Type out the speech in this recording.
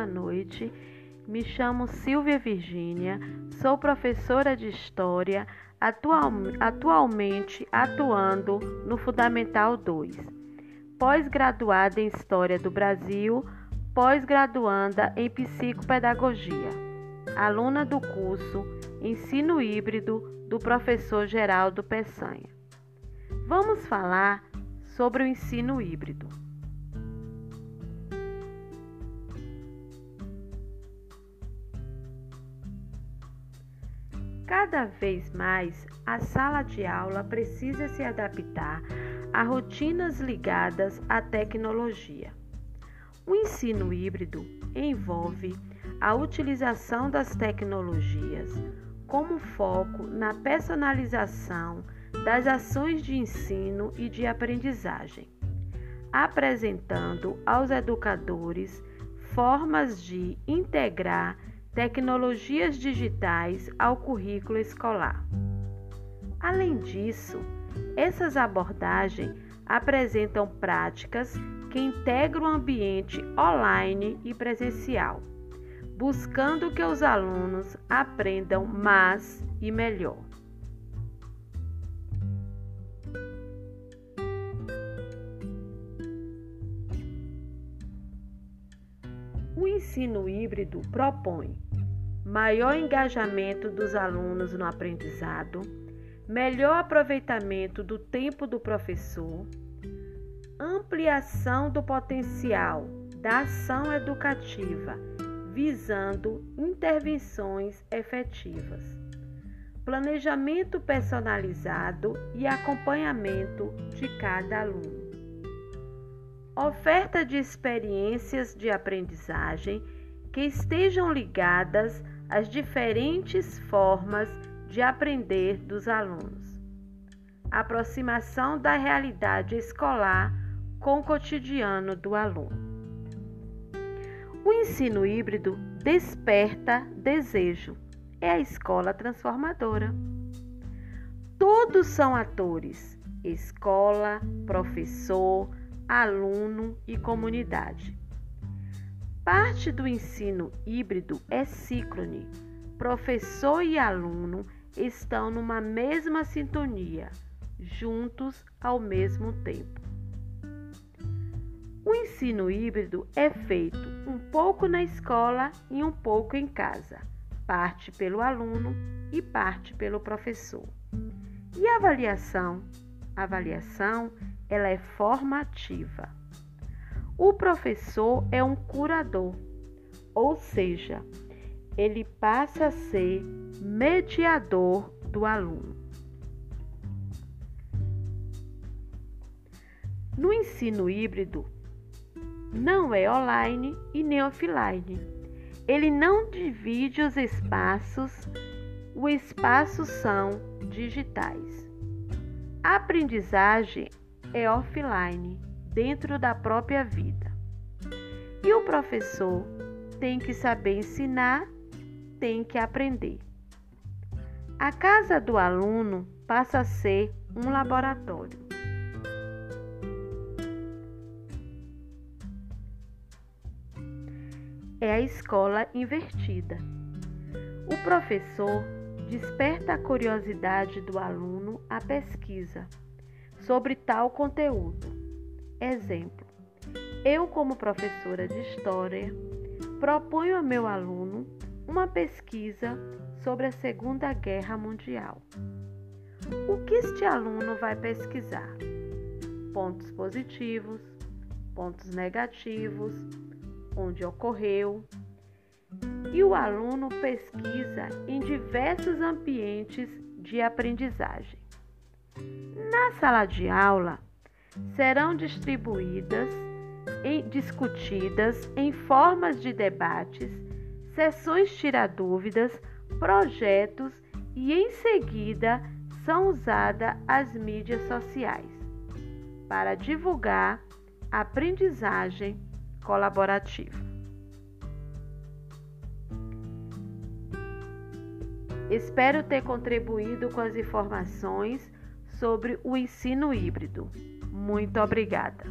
noite. Me chamo Silvia Virgínia, sou professora de História, atual, atualmente atuando no Fundamental 2. Pós-graduada em História do Brasil, pós-graduanda em Psicopedagogia. Aluna do curso Ensino Híbrido do professor Geraldo Peçanha. Vamos falar sobre o ensino híbrido. Cada vez mais, a sala de aula precisa se adaptar a rotinas ligadas à tecnologia. O ensino híbrido envolve a utilização das tecnologias como foco na personalização das ações de ensino e de aprendizagem, apresentando aos educadores formas de integrar tecnologias digitais ao currículo escolar. Além disso, essas abordagens apresentam práticas que integram o ambiente online e presencial, buscando que os alunos aprendam mais e melhor. O ensino híbrido propõe maior engajamento dos alunos no aprendizado, melhor aproveitamento do tempo do professor, ampliação do potencial da ação educativa, visando intervenções efetivas, planejamento personalizado e acompanhamento de cada aluno oferta de experiências de aprendizagem que estejam ligadas às diferentes formas de aprender dos alunos. Aproximação da realidade escolar com o cotidiano do aluno. O ensino híbrido desperta desejo. É a escola transformadora. Todos são atores: escola, professor, aluno e comunidade. Parte do ensino híbrido é síncrone. Professor e aluno estão numa mesma sintonia, juntos ao mesmo tempo. O ensino híbrido é feito um pouco na escola e um pouco em casa, parte pelo aluno e parte pelo professor. E a avaliação? A avaliação ela é formativa. O professor é um curador, ou seja, ele passa a ser mediador do aluno. No ensino híbrido, não é online e nem offline. Ele não divide os espaços, o espaço são digitais. A aprendizagem é offline, dentro da própria vida. E o professor tem que saber ensinar, tem que aprender. A casa do aluno passa a ser um laboratório. É a escola invertida. O professor desperta a curiosidade do aluno à pesquisa sobre tal conteúdo. Exemplo: eu, como professora de História, proponho ao meu aluno uma pesquisa sobre a Segunda Guerra Mundial. O que este aluno vai pesquisar? Pontos positivos, pontos negativos, onde ocorreu. E o aluno pesquisa em diversos ambientes de aprendizagem. Na sala de aula serão distribuídas e discutidas em formas de debates, sessões tira-dúvidas, projetos e em seguida são usadas as mídias sociais para divulgar a aprendizagem colaborativa. Espero ter contribuído com as informações sobre o ensino híbrido. Muito obrigada!